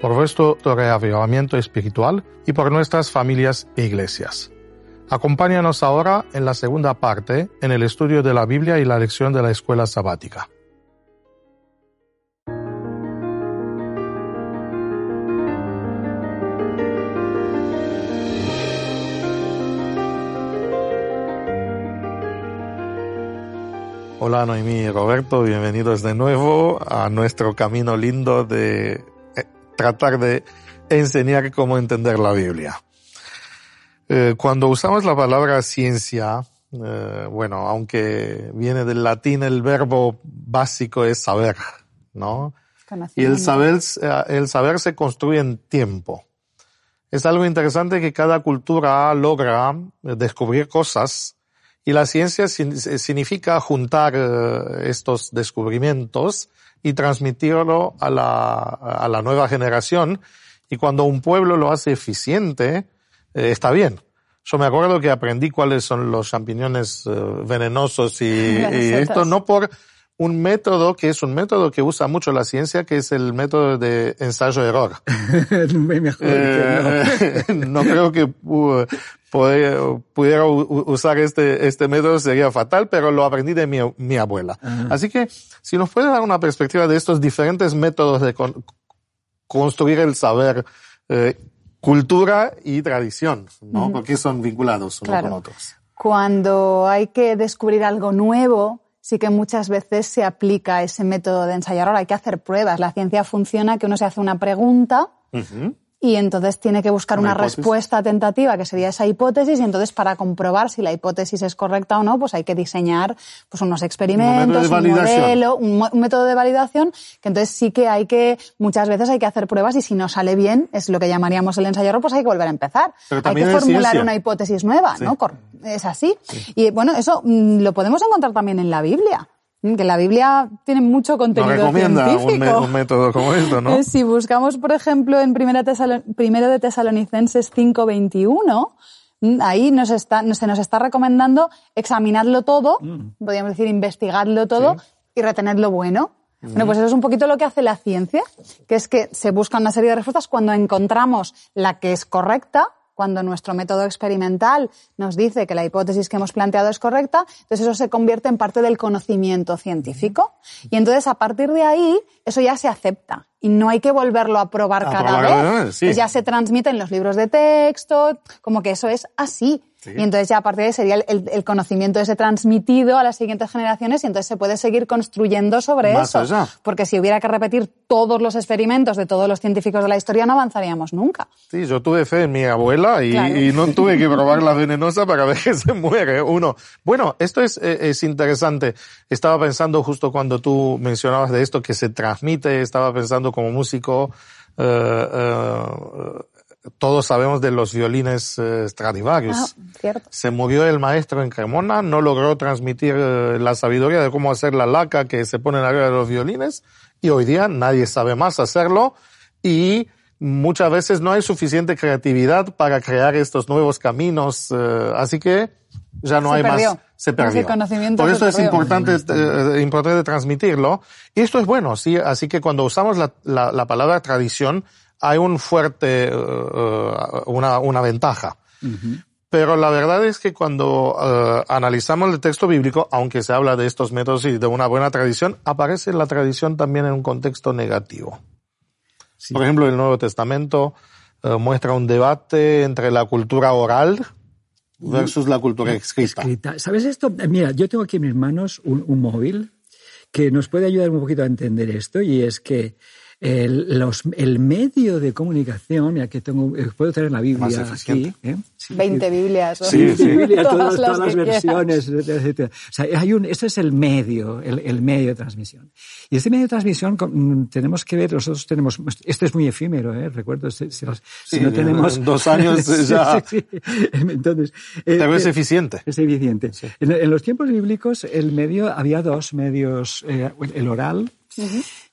por vuestro reavivamiento espiritual y por nuestras familias e iglesias. Acompáñanos ahora en la segunda parte, en el estudio de la Biblia y la lección de la escuela sabática. Hola Noemí y Roberto, bienvenidos de nuevo a nuestro camino lindo de tratar de enseñar cómo entender la Biblia. Eh, cuando usamos la palabra ciencia, eh, bueno, aunque viene del latín, el verbo básico es saber, ¿no? Y el saber, el saber se construye en tiempo. Es algo interesante que cada cultura logra descubrir cosas y la ciencia significa juntar eh, estos descubrimientos y transmitirlo a la, a la nueva generación. Y cuando un pueblo lo hace eficiente, eh, está bien. Yo me acuerdo que aprendí cuáles son los champiñones eh, venenosos y, y esto no por un método que es un método que usa mucho la ciencia, que es el método de ensayo-error. eh, no. no. creo que uh, pudiera usar este, este método sería fatal, pero lo aprendí de mi, mi abuela. Así que, si nos puede dar una perspectiva de estos diferentes métodos de con, construir el saber, eh, cultura y tradición, ¿no? Porque son vinculados unos con otros. Cuando hay que descubrir algo nuevo, sí que muchas veces se aplica ese método de ensayar. Ahora hay que hacer pruebas. La ciencia funciona que uno se hace una pregunta y entonces tiene que buscar una, respuesta tentativa que sería esa hipótesis y entonces para comprobar si la hipótesis es correcta o no, pues hay que diseñar pues unos experimentos, un, modelo, un, método de validación que entonces sí que hay que muchas veces hay que hacer pruebas y si no sale bien, es lo que llamaríamos el ensayo pues hay que volver a empezar. Hay que formular una hipótesis nueva, ¿no? Es así. Y bueno, eso mm, lo podemos encontrar también en la Biblia. Que la Biblia tiene mucho contenido Nos recomienda científico. Un, un, método como esto, ¿no? Si buscamos, por ejemplo, en Primera Primero de Tesalonicenses 5.21, mm, ahí nos está, se nos está recomendando examinarlo todo, mm. podríamos decir investigarlo todo sí. y retener lo bueno. Mm. Bueno, pues eso es un poquito lo que hace la ciencia, que es que se busca una serie de respuestas cuando encontramos la que es correcta, cuando nuestro método experimental nos dice que la hipótesis que hemos planteado es correcta, entonces eso se convierte en parte del conocimiento científico. Y entonces a partir de ahí, eso ya se acepta. Y no hay que volverlo a probar a cada probar, vez. Sí. Ya se transmite en los libros de texto, como que eso es así. Sí. Y entonces ya a partir de ahí sería el, el, el, conocimiento ese transmitido a las siguientes generaciones y entonces se puede seguir construyendo sobre Más eso. Allá. Porque si hubiera que repetir todos los experimentos de todos los científicos de la historia no avanzaríamos nunca. Sí, yo tuve fe en mi abuela y, claro. y no tuve que probar la venenosa para ver que se muere uno. Bueno, esto es, eh, es interesante. Estaba pensando justo cuando tú mencionabas de esto que se transmite, estaba pensando como músico, eh, eh, todos sabemos de los violines eh, Stradivarius. Ah, se murió el maestro en Cremona, no logró transmitir eh, la sabiduría de cómo hacer la laca que se pone en arriba de los violines y hoy día nadie sabe más hacerlo y muchas veces no hay suficiente creatividad para crear estos nuevos caminos, eh, así que ya no se hay perdió. más. Se perdió. Ese conocimiento Por eso se es perdió. importante, eh, importante transmitirlo. Y esto es bueno, sí. Así que cuando usamos la, la, la palabra tradición, hay un fuerte, uh, una, una ventaja. Uh -huh. Pero la verdad es que cuando uh, analizamos el texto bíblico, aunque se habla de estos métodos y de una buena tradición, aparece la tradición también en un contexto negativo. Sí. Por ejemplo, el Nuevo Testamento uh, muestra un debate entre la cultura oral versus la cultura escrita. escrita. ¿Sabes esto? Mira, yo tengo aquí en mis manos un, un móvil que nos puede ayudar un poquito a entender esto y es que el, los, el medio de comunicación, ya que tengo, eh, puedo tener la Biblia aquí, eficiente. ¿eh? Sí, 20 Biblias. Sí, sí. Biblia, todas, Todas las todas las que versiones, etcétera, etcétera. O sea, hay un, este es el medio, el, el medio de transmisión. Y este medio de transmisión mm, tenemos que ver, nosotros tenemos, este es muy efímero, ¿eh? recuerdo, si, si los- si Sí, no tenemos... en dos años ya- sí, sí. Entonces... eh, es eh, eficiente. es evidente. En, en los tiempos bíblicos, el medio, había dos medios, eh, el oral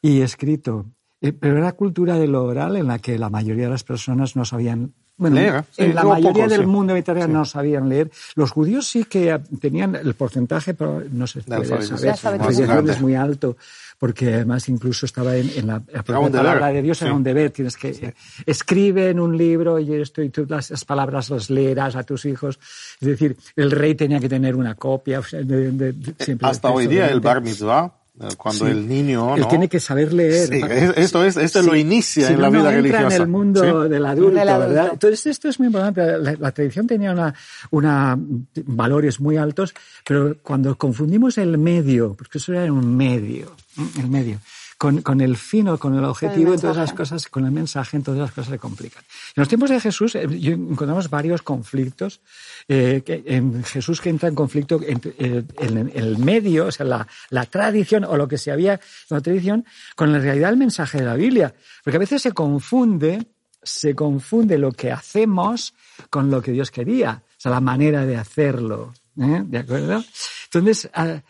y escrito. Eh, pero era cultura de lo oral en la que la mayoría de las personas no sabían. Bueno, Leer, sí, en la mayoría del sí. mundo mediterráneo no sabían leer. Los judíos sí que tenían el porcentaje, pero no se De puede saber. alfabetización es muy alto, porque además incluso estaba en, en la, la propia palabra de Dios, era sí. un deber. Tienes que escribe en un libro y esto y tú las, las palabras las leerás a tus hijos. Es decir, el rey tenía que tener una copia. o sea, de- de- de- siempre Hasta hoy día el bar mitzvah, cuando Sí. el niño, Él ¿no? tiene que saber leer. Sí, esto es, esto lo inicia Si en no, la vida no entra religiosa. en el mundo Sí. del adulto, Del adulto. ¿verdad? Entonces esto es muy importante. La, la tradición tenía una, una valores muy altos, pero cuando confundimos el medio, porque eso era un medio, ¿m? el medio, con, con el fin o con el objetivo, entonces las cosas, con el mensaje, entonces las cosas se complican. En los tiempos de Jesús eh, encontramos varios conflictos. eh, que, en Jesús que entra en conflicto entre, eh, en el medio, o sea, la, la tradición o lo que se había en la tradición, con la realidad del mensaje de la Biblia. Porque a veces se confunde, se confunde lo que hacemos con lo que Dios quería, o sea, la manera de hacerlo. ¿eh? ¿De acuerdo? Entonces, ah,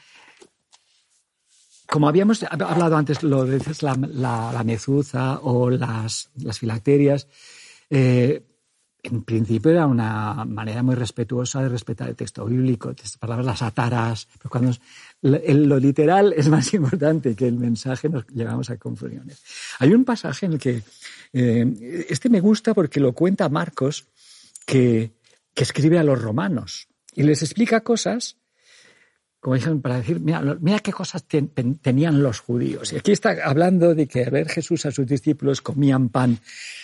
como habíamos hablado antes, lo de la, la, la mezuza o las, las filacterias, eh, en principio era una manera muy respetuosa de respetar el texto bíblico, estas palabras las ataras, pero cuando es- lo lo literal es más importante que el mensaje, nos llegamos a confusiones. Hay un pasaje en el que, eh, este me gusta porque lo cuenta Marcos, que, que escribe a los romanos y les explica cosas como dijeron, para decir, mira, mira qué cosas ten- ten- tenían los judíos. Y aquí está hablando de que a ver Jesús a sus discípulos comían pan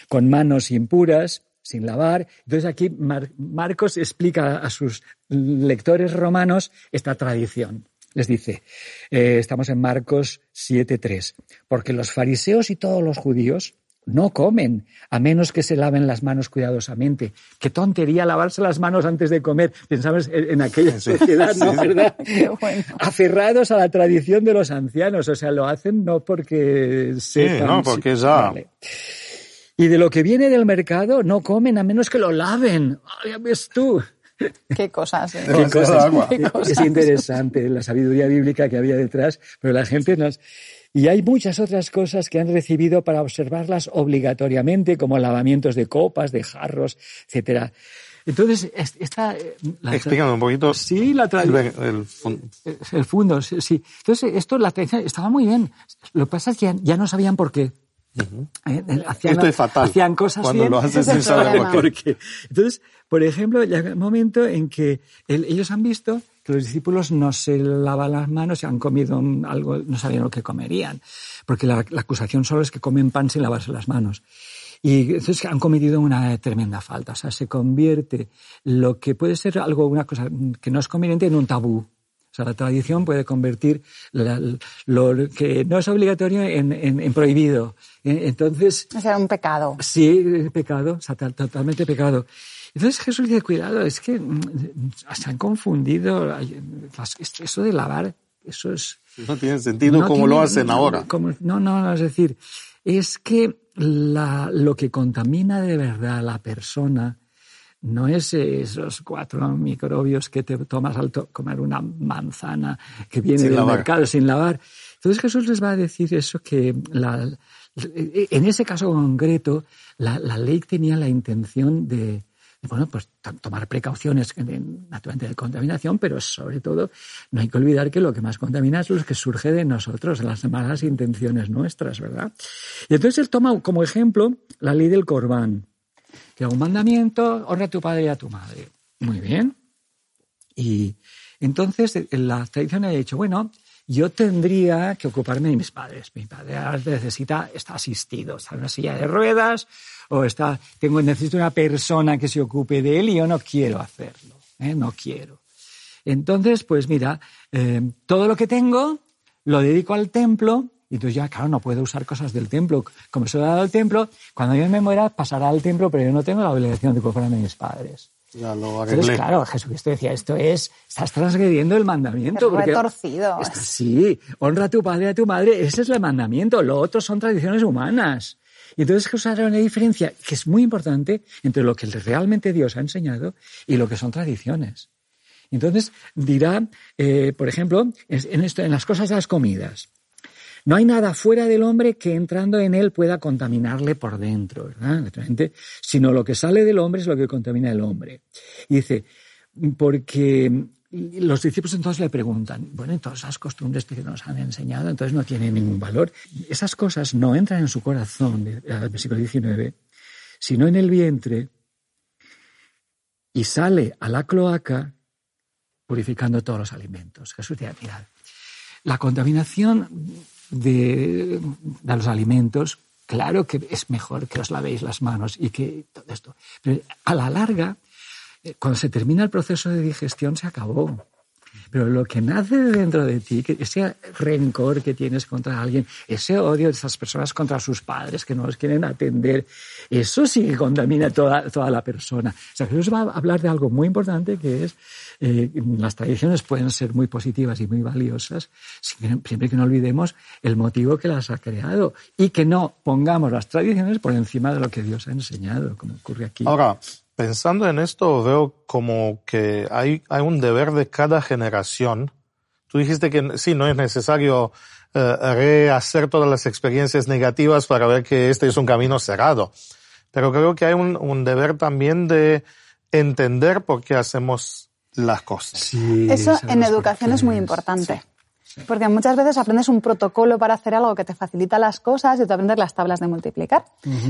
con manos impuras, sin lavar. Entonces aquí Mar- Marcos explica a sus lectores romanos esta tradición. Les dice, eh, estamos en Marcos 7.3, porque los fariseos y todos los judíos no comen, a menos que se laven las manos cuidadosamente. Qué tontería lavarse las manos antes de comer. Pensamos en aquella sociedad, ¿no? ¿Verdad? Bueno. Aferrados a la tradición de los ancianos. O sea, lo hacen no porque sepan. no, porque ya- Vale. Y de lo que viene del mercado no comen a menos que lo laven. Ah, Ya ves tú. Qué cosas. ¿eh? Qué cosas. Qué cosas. Es interesante la sabiduría bíblica que había detrás, pero la gente nos... Y hay muchas otras cosas que han recibido para observarlas obligatoriamente, como lavamientos de copas, de jarros, etcétera. Entonces, es- esta... eh, la- Explícame un poquito. Sí, la el, tradición. el Es El fundo, sí. Entonces, esto, la tradición estaba muy bien. Lo que pasa es que ya, no sabían por qué. Eh, eh, hacían, Esto es fatal, Hacían cosas cuando bien. lo haces sin saber por qué. ¿Por qué? Entonces, por ejemplo, llega un momento en que el- ellos han visto que los discípulos no se lavan las manos y han comido algo, no sabían lo que comerían. Porque la, la acusación solo es que comen pan sin lavarse las manos. Y entonces han cometido una tremenda falta. O sea, se convierte lo que puede ser algo, una cosa que no es conveniente en un tabú. O sea, la tradición puede convertir la- lo que no es obligatorio en, en- en prohibido. Eh, Entonces, Ese era un pecado. Sí, pecado, o sea, tal- totalmente pecado. Entonces Jesús dice, cuidado, es que mm, se han confundido. Eso de lavar, eso es... No tiene sentido no como tiene- lo hacen no, ahora. como- no, no, no, es decir, es que la- lo que contamina de verdad a la persona no es esos cuatro microbios que te tomas al to- comer una manzana que viene Sin del lavar. mercado sin lavar. Entonces Jesús les va a decir eso que la- en ese caso concreto la, la ley tenía la intención de, bueno, pues to- tomar precauciones en- naturalmente de contaminación, pero sobre todo no hay que olvidar que lo que más contamina es lo que surge de nosotros, las malas intenciones nuestras, ¿verdad? Y entonces él toma como ejemplo la ley del corbán, que es un mandamiento, honra a tu padre y a tu madre. Muy bien. Y entonces la tradición ha dicho, bueno, yo tendría que ocuparme de mis padres. Mi padre necesita, está asistido, está en una silla de ruedas o está, tengo, necesito una persona que se ocupe de él y yo no quiero hacerlo, ¿eh? no quiero. Entonces, pues mira, eh, todo lo que tengo lo dedico al templo Y entonces ya, claro, no puedo usar cosas del templo. Como se lo he dado al templo, cuando yo me muera pasará al templo, pero yo no tengo la obligación de comprarme a mis padres. Ya lo Entonces, claro, Jesucristo decía, esto es, estás transgrediendo el mandamiento. Es porque- retorcido. Sí, honra a tu padre y a tu madre, ese es el mandamiento. Lo otro son tradiciones humanas. Y entonces Jesús hará una diferencia que es muy importante entre lo que realmente Dios ha enseñado y lo que son tradiciones. Entonces dirá, eh, por ejemplo, en, esto, en las cosas de las comidas. No hay nada fuera del hombre que entrando en él pueda contaminarle por dentro, ¿verdad? Sino lo que sale del hombre es lo que contamina el hombre. Y dice, porque los discípulos entonces le preguntan, bueno, y todas esas costumbres que nos han enseñado, entonces no tienen ningún valor. Esas cosas no entran en su corazón, al versículo 19, sino en el vientre y sale a la cloaca purificando todos los alimentos. Jesús decía, mirad, la contaminación de, los alimentos, claro que es mejor que os lavéis las manos y que todo esto. Pero a la larga, eh, cuando se termina el proceso de digestión, se acabó. Pero lo que nace de dentro de ti, que ese rencor que tienes contra alguien, ese odio de esas personas contra sus padres que no los quieren atender, eso sí que contamina toda, toda la persona. O sea, Jesús va a hablar de algo muy importante que es, eh, las tradiciones pueden ser muy positivas y muy valiosas, siempre que no olvidemos el motivo que las ha creado y que no pongamos las tradiciones por encima de lo que Dios ha enseñado, como ocurre aquí. Ahora, pensando en esto, veo como que hay, hay un deber de cada generación. Tú dijiste que sí, no es necesario eh, rehacer todas las experiencias negativas para ver que este es un camino cerrado. Pero creo que hay un, un deber también de entender por qué hacemos las cosas. Sí, Eso en educación es muy importante. Porque muchas veces aprendes un protocolo para hacer algo que te facilita las cosas y te aprendes las tablas de multiplicar.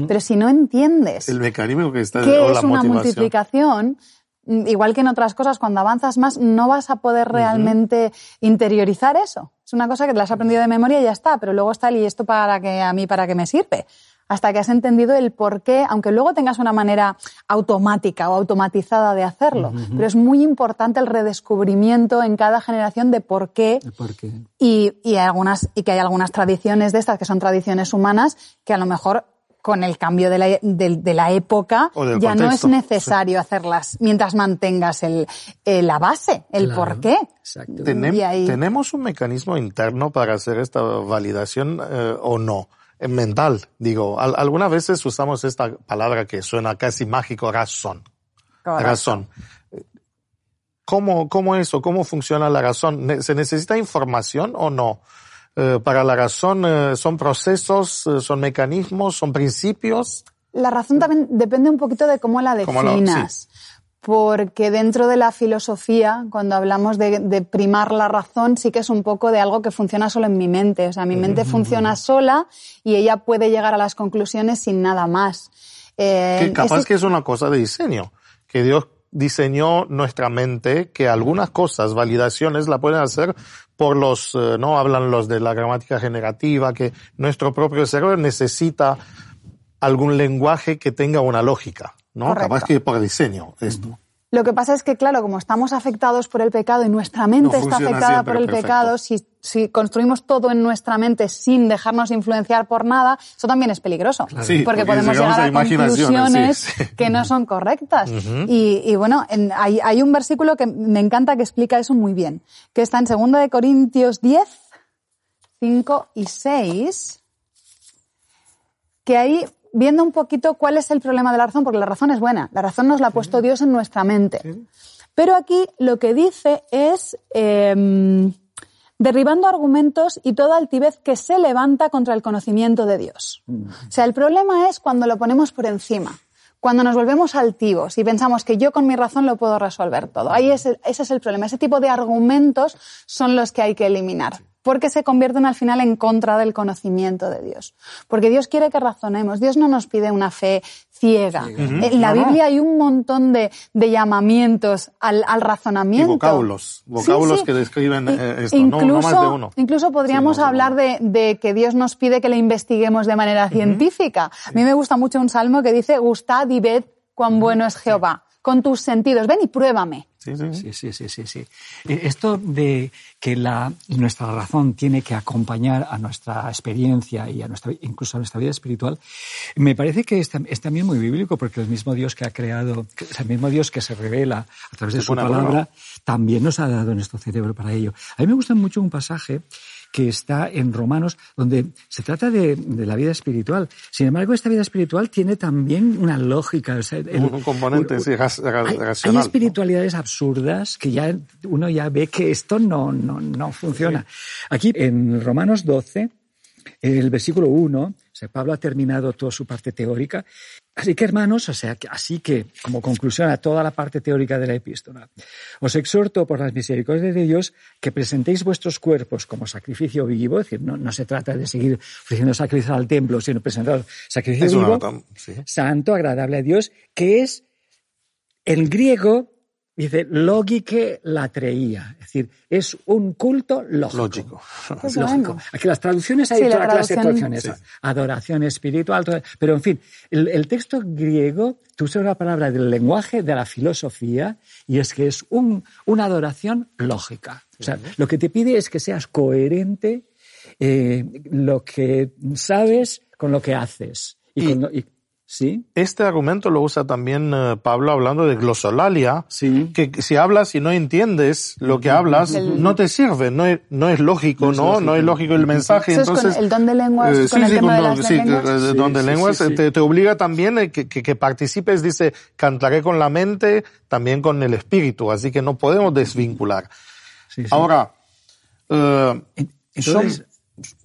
Pero si no entiendes El mecanismo que está qué o es una multiplicación, mm, igual que en otras cosas, cuando avanzas más no vas a poder realmente interiorizar eso. Es una cosa que te la has aprendido de memoria y ya está, pero luego está el y esto para que a mí para qué me sirve. Hasta que has entendido el por qué, aunque luego tengas una manera automática o automatizada de hacerlo. Pero es muy importante el redescubrimiento en cada generación de por qué ¿Por qué? y, y, hay algunas, y que hay algunas tradiciones de estas que son tradiciones humanas que a lo mejor con el cambio de la, de, de la época ya no es necesario hacerlas mientras mantengas el, eh, la base, el Claro, por qué. Exacto. Tenem- ahí- ¿Tenemos un mecanismo interno para hacer esta validación eh, o no? Eh, mental, digo. Al- algunas veces usamos esta palabra que suena casi mágico, razón. Correcto. Razón. ¿Cómo, ¿Cómo eso? ¿Cómo funciona la razón? ¿Se necesita información o no? Eh, para la razón, eh, ¿son procesos, eh, son mecanismos, son principios? La razón también depende un poquito de cómo la lo- definas. Porque dentro de la filosofía, cuando hablamos de, de primar la razón, sí que es un poco de algo que funciona solo en mi mente. O sea, mi mente funciona sola y ella puede llegar a las conclusiones sin nada más. Eh, Que capaz ese- que es una cosa de diseño, que Dios diseñó nuestra mente, que algunas cosas, validaciones, la pueden hacer por los, eh, no hablan los de la gramática generativa, que nuestro propio cerebro necesita algún lenguaje que tenga una lógica, ¿no? Correcto. Capaz que por diseño esto. Lo que pasa es que, claro, como estamos afectados por el pecado y nuestra mente No está afectada por el perfecto. pecado, si, si construimos todo en nuestra mente sin dejarnos influenciar por nada, eso también es peligroso. Sí, porque porque podemos llegar a a, conclusiones sí, sí. que no son correctas. y, y bueno, en- hay, hay un versículo que me encanta que explica eso muy bien, que está en 2 de Corintios 10, 5 y 6, que ahí, viendo un poquito cuál es el problema de la razón, porque la razón es buena, la razón nos la ha puesto Dios en nuestra mente. Pero aquí lo que dice es em, derribando argumentos y toda altivez que se levanta contra el conocimiento de Dios. O sea, el problema es cuando lo ponemos por encima, cuando nos volvemos altivos y pensamos que yo con mi razón lo puedo resolver todo. Ahí es el- ese es el problema. Ese tipo de argumentos son los que hay que eliminar. Porque se convierten al final en contra del conocimiento de Dios. Porque Dios quiere que razonemos. Dios no nos pide una fe ciega. En la. Biblia hay un montón de, de llamamientos al, al Y razonamiento. vocábulos, Sí, vocábulos sí. que describen I- eh, esto, no, no más de uno. Incluso podríamos Sí, no, hablar de, de que Dios nos pide que le investiguemos de manera científica. A mí me gusta mucho un salmo que dice, gustad y ved cuán bueno es Jehová. Con tus sentidos. Ven y pruébame. Sí, sí, sí, sí, sí, sí. Eh, Esto de que la, nuestra razón tiene que acompañar a nuestra experiencia y a nuestra, incluso a nuestra vida espiritual, me parece que es, tam- es también muy bíblico porque el mismo Dios que ha creado, el mismo Dios que se revela a través de su pone a prueba. palabra, también nos ha dado nuestro cerebro para ello. A mí me gusta mucho un pasaje que está en Romanos, donde se trata de, de la vida espiritual. Sin embargo, esta vida espiritual tiene también una lógica. o sea, el- Un componente, sí, hay, hay ¿no? espiritualidades absurdas que ya uno ya ve que esto no, no, no funciona. Aquí en Romanos 12, el versículo 1, o sea, Pablo ha terminado toda su parte teórica. Así que, hermanos, o sea, así que, como conclusión a toda la parte teórica de la epístola, os exhorto por las misericordias de Dios que presentéis vuestros cuerpos como sacrificio vivo, es decir, no, no se trata de seguir ofreciendo sacrificios al templo, sino presentar sacrificio Es vivo, nota, sí. santo, agradable a Dios, que es en griego, dice, lógique latreía. Es decir, es un culto lógico. Lógico. Es lógico. bueno. Aquí las traducciones hay Sí, toda la la clase de traducciones. Adoración espiritual, todo- pero en fin, el, el texto griego, tú usas una palabra del lenguaje de la filosofía y es que es un, una adoración lógica. O sea, lo que te pide es que seas coherente eh, lo que sabes con lo que haces. Y, Y- con lo- y- ¿Sí? Este argumento lo usa también eh, Pablo hablando de glosolalia, Sí. que si hablas y no entiendes lo que hablas, no te sirve, no es, no es lógico, ¿no? No es lógico el mensaje. Eso es con entonces, el don de lenguas, eh, con el tema de don- las sí, lenguas. eh, Sí, don de sí, lenguas sí, sí. Te, te obliga también eh, que, que, que participes, dice, cantaré con la mente, también con el espíritu, así que no podemos desvincular. Sí, sí. Ahora, eh, Entonces,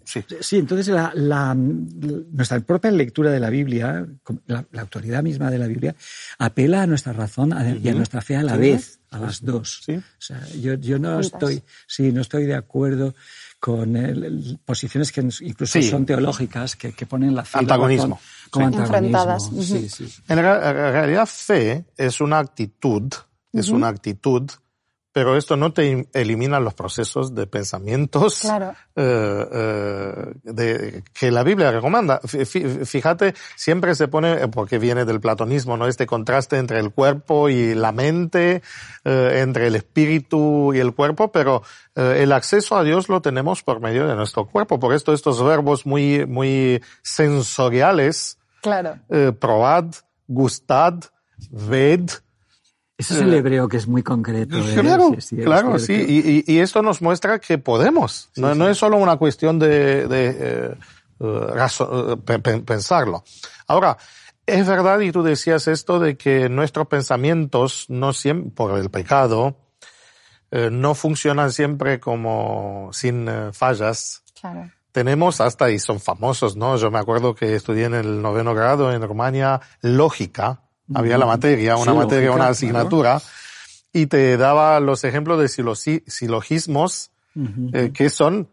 sí. Sí, entonces la, la- nuestra propia lectura de la Biblia, la, la autoridad misma de la Biblia, apela a nuestra razón a- y a nuestra fe a la vez, a las dos. Sí. O sea, yo, yo no estoy, sí, no estoy de acuerdo con el- el- posiciones que incluso Sí. son teológicas que, que ponen la fe Antagonismo. razón como Sí. antagonismo. Enfrentadas. Sí. En, re- en realidad, fe es una actitud, es una actitud, pero esto no te im- elimina los procesos de pensamientos Claro. eh, eh, de, que la Biblia fí- Fíjate, siempre se pone, eh, porque viene del platonismo, ¿no? Este contraste entre el cuerpo y la mente, eh, entre el espíritu y el cuerpo, pero el acceso a Dios lo tenemos por medio de nuestro cuerpo. Por esto estos verbos muy, muy sensoriales, Claro. probad, gustad, ved. Ese es el hebreo que es muy concreto. ¿eh? Claro, Sí, sí, es claro, sí. cierto. Y, y- y esto nos muestra que podemos. no, no es solo una cuestión de, de eh, eh, eh, pe- pe- pensarlo. Ahora, es verdad, y tú decías esto, de que nuestros pensamientos no siempre, por el pecado, eh, no funcionan siempre como sin eh, fallas. Claro. Tenemos hasta, y son famosos, ¿no? Yo me acuerdo que estudié en el noveno grado en Rumania lógica. Había la materia, una Sí, materia, lógica, una claro. asignatura. Y te daba los ejemplos de silogi- silogismos, eh, que son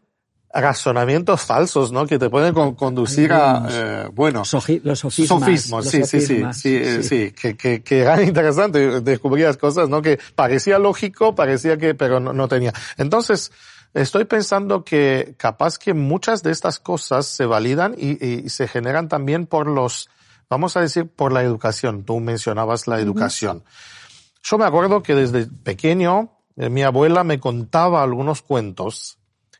razonamientos falsos, ¿no? Que te pueden con- conducir a, eh, bueno, Soji- los sofismas. sofismos, los sí, sí, sí, sofismas, sí, eh, sí, que, que, que eran interesantes, descubrías cosas, ¿no? Que parecía lógico, parecía que, pero no, no tenía. Entonces, estoy pensando que capaz que muchas de estas cosas se validan y, y se generan también por los, vamos a decir, por la educación. Tú mencionabas la educación. Yo me acuerdo que desde pequeño, eh, mi abuela me contaba algunos cuentos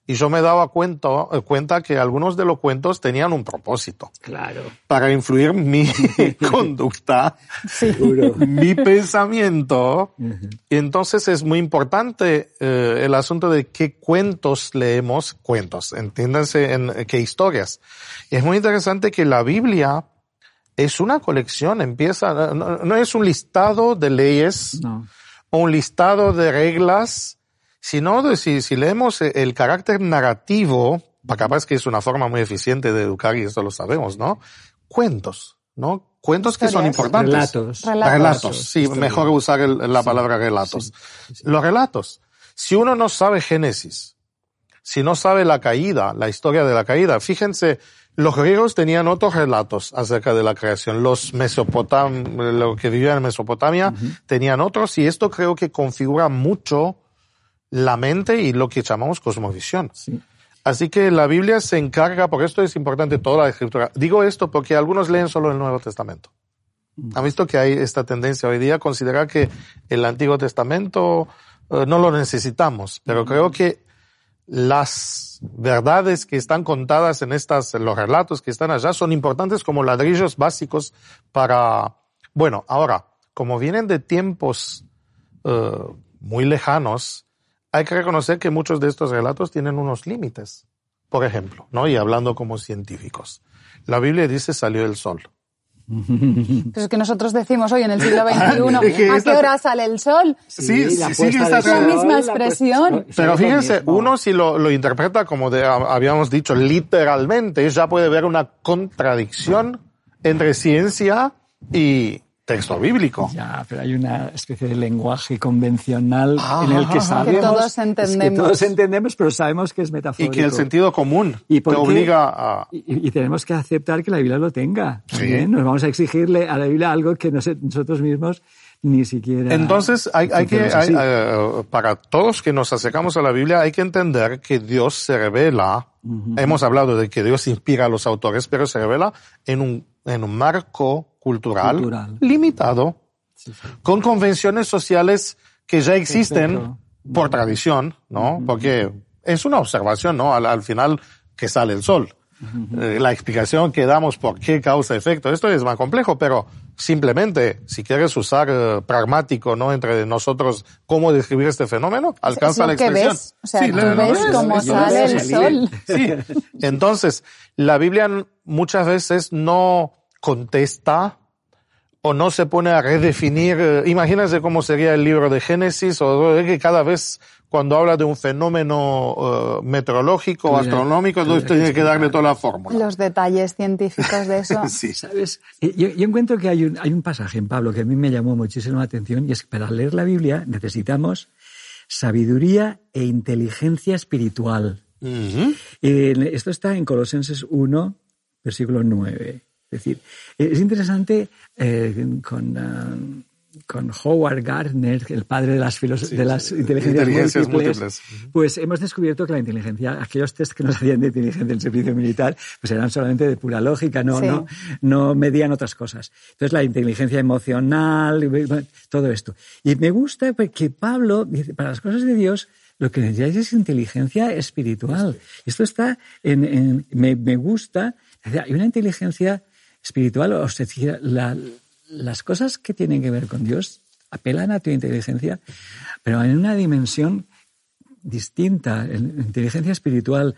y yo me daba cuenta, eh, cuenta que algunos de los cuentos tenían un propósito Claro. para influir mi conducta, Seguro. mi pensamiento. Y entonces es muy importante eh, el asunto de qué cuentos leemos, cuentos, entiéndanse en eh, qué historias. Y es muy interesante que la Biblia es una colección, empieza, no, no es un listado de leyes No. o un listado de reglas, sino de si, si leemos eh, el carácter narrativo, capaz que es una forma muy eficiente de educar y esto lo sabemos, ¿no? Cuentos, ¿no? Cuentos que son importantes. Relatos. Relatos. Relatos, sí, mejor usar el- la palabra relatos. Los relatos. Si uno no sabe Génesis, si no sabe la caída, la historia de la caída, fíjense, los griegos tenían otros relatos acerca de la creación. Los mesopotam, los que vivían en Mesopotamia, tenían otros y esto creo que configura mucho la mente y lo que llamamos cosmovisión. Sí. Así que la Biblia se encarga, porque esto es importante, toda la escritura. Digo esto porque algunos leen solo el Nuevo Testamento. Han visto que hay esta tendencia hoy día a considerar que el Antiguo Testamento eh, no lo necesitamos, pero creo que las verdades que están contadas en estas, los relatos que están allá son importantes como ladrillos básicos para, bueno, ahora, como vienen de tiempos eh, muy lejanos, hay que reconocer que muchos de estos relatos tienen unos límites. Por ejemplo, ¿no? Y hablando como científicos. La Biblia dice salió el sol. Pero es que nosotros decimos hoy en el siglo XXI, ¿a qué hora sale el sol? Sí, la sí, esta de Es la misma expresión. Pero fíjense, uno si lo, lo interpreta como de- habíamos dicho literalmente, ya puede ver una contradicción entre ciencia y texto bíblico. Ya, pero hay una especie de lenguaje convencional Ah, en el que que sabemos todos es que entendemos. todos entendemos, pero sabemos que es Y metafórico. que el sentido común ¿Y te obliga a... Y, y tenemos que aceptar que la Biblia lo tenga. Sí. Nos vamos a exigirle a la Biblia algo que nosotros mismos ni siquiera. Entonces, hay, hay que, hay, eh, para todos que nos acercamos a la Biblia, hay que entender que Dios se revela. Hemos hablado de que Dios inspira a los autores, pero se revela en un, en un marco cultural, Cultural. limitado, Sí, sí. con convenciones sociales que ya existen Perfecto. por tradición, ¿no? Porque es una observación, ¿no? Al, al final que sale el sol. Eh, la explicación que damos por qué causa efecto, esto es más complejo, pero simplemente, si quieres usar eh, pragmático, ¿no? Entre nosotros, cómo describir este fenómeno, alcanza lo la que expresión. ves. O sea, Sí, tú ves cómo lo sale el sol. Sí. Entonces, la Biblia muchas veces no contesta o no se pone a redefinir. eh, imagínense cómo sería el libro de Génesis o de que cada vez cuando habla de un fenómeno eh, meteorológico o Tuviera- astronómico, entonces tiene que darle toda la fórmula. Los detalles científicos de eso. Sí. ¿Sabes? Yo, yo encuentro que hay un, hay un pasaje en Pablo que a mí me llamó muchísimo la atención y es que para leer la Biblia necesitamos sabiduría e inteligencia espiritual. Eh, esto está en Colosenses 1, versículo 9. Es decir, eh, es interesante eh, con, ah, con Howard Gardner, el padre de las, filos- de las inteligencias, inteligencias múltiples, múltiples. pues hemos descubierto que la inteligencia, aquellos test que nos hacían de inteligencia en servicio militar, pues eran solamente de pura lógica, no, Sí. no, no medían otras cosas. Entonces la inteligencia emocional, todo esto. Y me gusta porque Pablo dice, para las cosas de Dios, lo que necesitáis es inteligencia espiritual. Esto está en, en- me, me gusta, hay una inteligencia espiritual, o sea, la- las cosas que tienen que ver con Dios apelan a tu inteligencia, pero en una dimensión distinta, en inteligencia espiritual.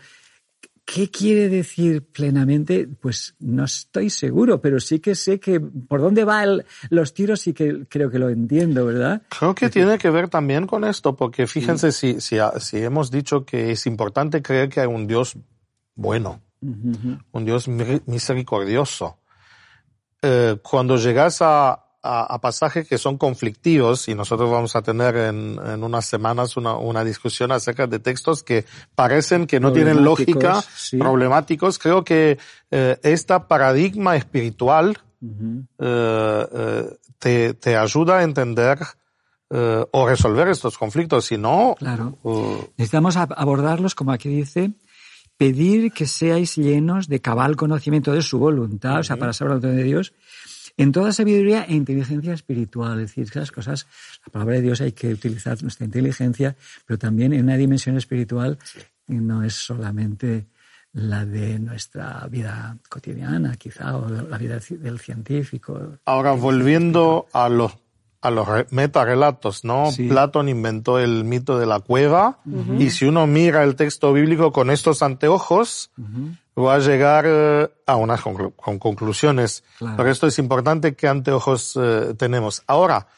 ¿Qué quiere decir plenamente? Pues no estoy seguro, pero sí que sé que por dónde van los tiros y que creo que lo entiendo, ¿verdad? Creo que tiene que ver también con esto, porque fíjense si, si, si hemos dicho que es importante creer que hay un Dios bueno, un Dios mi- misericordioso. Eh, cuando llegas a, a, a pasajes que son conflictivos, y nosotros vamos a tener en, en unas semanas una, una discusión acerca de textos que parecen que no tienen lógica, sí. problemáticos, creo que eh, esta paradigma espiritual eh, eh, te, te ayuda a entender eh, o resolver estos conflictos. Si no, Claro. Necesitamos ab- abordarlos, como aquí dice, pedir que seáis llenos de cabal conocimiento de su voluntad, o sea, para saber la voluntad de Dios, en toda sabiduría e inteligencia espiritual. Es decir, que las cosas, la palabra de Dios hay que utilizar nuestra inteligencia, pero también en una dimensión espiritual y no es solamente la de nuestra vida cotidiana, quizá, o la vida del científico. ahora volviendo a los a los re- metarrelatos, ¿no? Sí. Platón inventó el mito de la cueva y si uno mira el texto bíblico con estos anteojos, va a llegar eh, a unas conclu- con conclusiones. Claro. Pero esto es importante qué anteojos eh, tenemos. Ahora,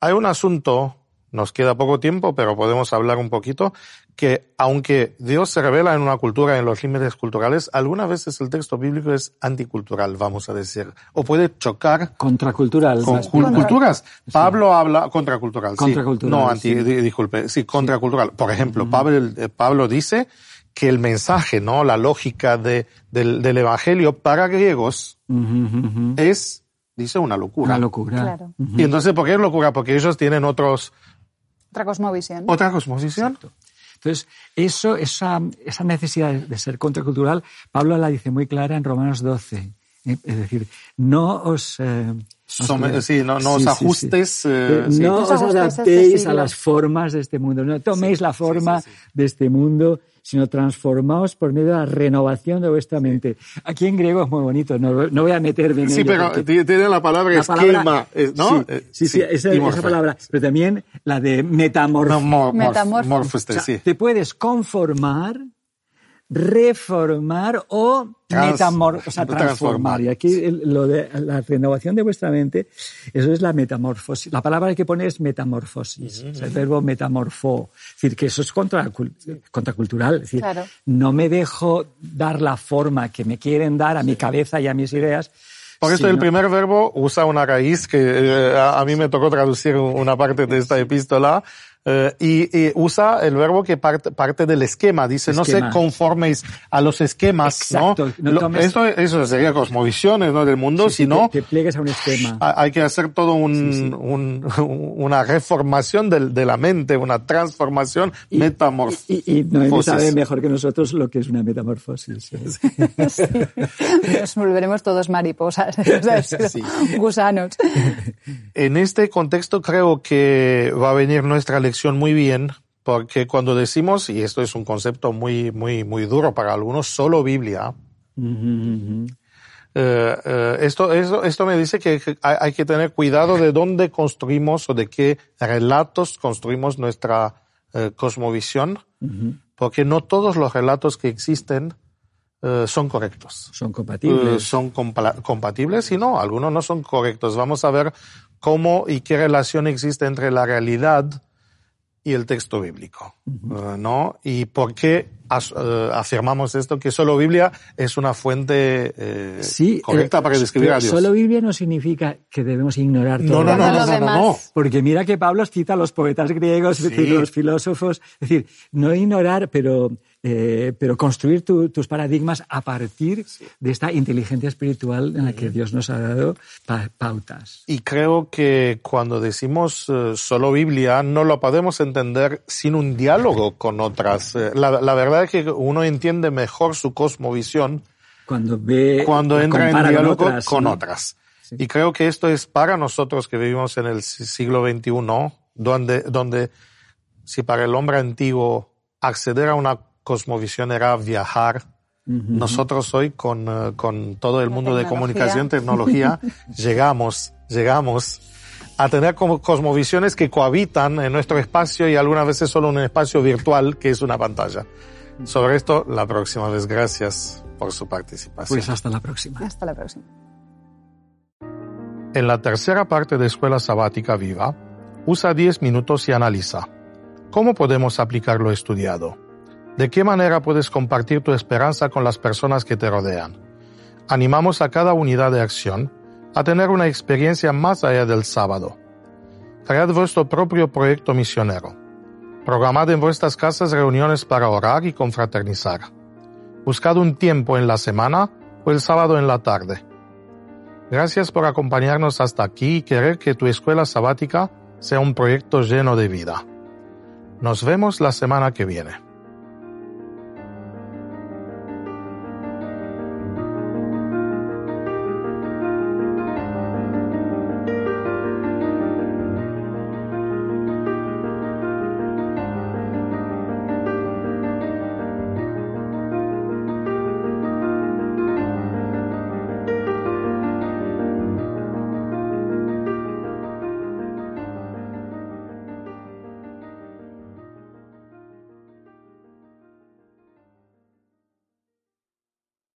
hay un asunto, nos queda poco tiempo, pero podemos hablar un poquito, que aunque Dios se revela en una cultura, en los límites culturales, algunas veces el texto bíblico es anticultural, vamos a decir, o puede chocar Contracultural. con bien. culturas. Pablo habla contracultural. sí. Contracultural, No, anti, sí. di- disculpe, sí, contracultural. Por ejemplo, Pablo, eh, Pablo dice que el mensaje, ¿no? La lógica de, del, del evangelio para griegos Ujú, ujú, ujú. es, dice, una locura. Una locura. Claro. Y entonces, ¿por qué es locura? Porque ellos tienen otros, Otra cosmovisión. otra cosmovisión. Entonces, esa necesidad de ser contracultural, Pablo la dice muy clara en Romanos 12. ¿eh? Es decir, no os, eh, Sí, no, no os Sí, sí, ajustes. sí. eh, Eh, sí. no os os este adaptéis a las formas de este mundo, no toméis la forma de este mundo, sino transformaos por medio de la renovación de vuestra mente. Aquí en griego es muy bonito, no, no voy a meterme en Sí, ello pero tiene la palabra la esquema, palabra- eh, ¿no? Sí, Eh, sí, sí, esa, esa palabra, pero también la de metamorfo. No, mor- morf- Metamorfo. morfo, O sea, sí. Te puedes conformar, reformar o Trans- metamor o sea, transformar. transformar. Y aquí el- lo de la renovación de vuestra mente, eso es la metamorfosis. La palabra que pone es metamorfosis, o sea, el verbo metamorfo. Es decir, que eso es contra, contracultural. Es decir, Claro. no me dejo dar la forma que me quieren dar a mi cabeza y a mis ideas. Por eso sino- el primer verbo usa una raíz que eh, a, a mí me tocó traducir una parte de esta epístola eh, y, y usa el verbo que parte, parte del esquema. Dice, no Esquema. se conforméis a los esquemas, Exacto, ¿no? no tomes- eso, eso sería cosmovisiones, ¿no? Del mundo, Sí, sí, sino te, te pliegues a un esquema. ha- hay que hacer todo un, un- una reformación del- de la mente, una transformación, metamorfosis. Y, y Noemi sabe mejor que nosotros lo que es una metamorfosis. Nos volveremos todos mariposas, Sí. gusanos. En este contexto creo que va a venir nuestra lección muy bien, porque cuando decimos, y esto es un concepto muy, muy, muy duro para algunos, solo Biblia, eh, eh, esto, esto, esto me dice que hay, hay que tener cuidado de dónde construimos o de qué relatos construimos nuestra eh, cosmovisión, porque no todos los relatos que existen son correctos. Son compatibles. son compatibles y no, algunos no son correctos. Vamos a ver cómo y qué relación existe entre la realidad y el texto bíblico, eh, ¿no? Y por qué as- eh, afirmamos esto, que solo Biblia es una fuente eh, Sí, correcta eh, para describir a Dios. Solo Biblia no significa que debemos ignorar No, todo. no, no, no, no, no, no. Porque mira que Pablo cita a los poetas griegos, es decir, Sí. los filósofos. Es decir, no ignorar, pero, eh, pero construir tu- tus paradigmas a partir de esta inteligencia espiritual en la que Dios nos ha dado pa- pautas. Y creo que cuando decimos eh, solo Biblia, no lo podemos entender sin un diálogo con otras. Eh, la, la verdad es que uno entiende mejor su cosmovisión Cuando ve. cuando entra en diálogo con, otras, ¿no? otras. Y creo que esto es para nosotros que vivimos en el si- siglo XXI, donde, donde si para el hombre antiguo acceder a una cosmovisión era viajar, nosotros hoy con, eh, con todo el La mundo de comunicación, tecnología, llegamos, llegamos a tener como cosmovisiones que cohabitan en nuestro espacio y algunas veces solo en un espacio virtual que es una pantalla. Sobre esto, la próxima vez. Gracias por su participación. Pues hasta la próxima. Hasta la próxima. En la tercera parte de Escuela Sabática Viva, usa 10 minutos y analiza. ¿Cómo podemos aplicar lo estudiado? ¿De qué manera puedes compartir tu esperanza con las personas que te rodean? Animamos a cada unidad de acción a tener una experiencia más allá del sábado. Cread vuestro propio proyecto misionero. Programad en vuestras casas reuniones para orar y confraternizar. Buscad un tiempo en la semana o el sábado en la tarde. Gracias por acompañarnos hasta aquí y querer que tu escuela sabática sea un proyecto lleno de vida. Nos vemos la semana que viene.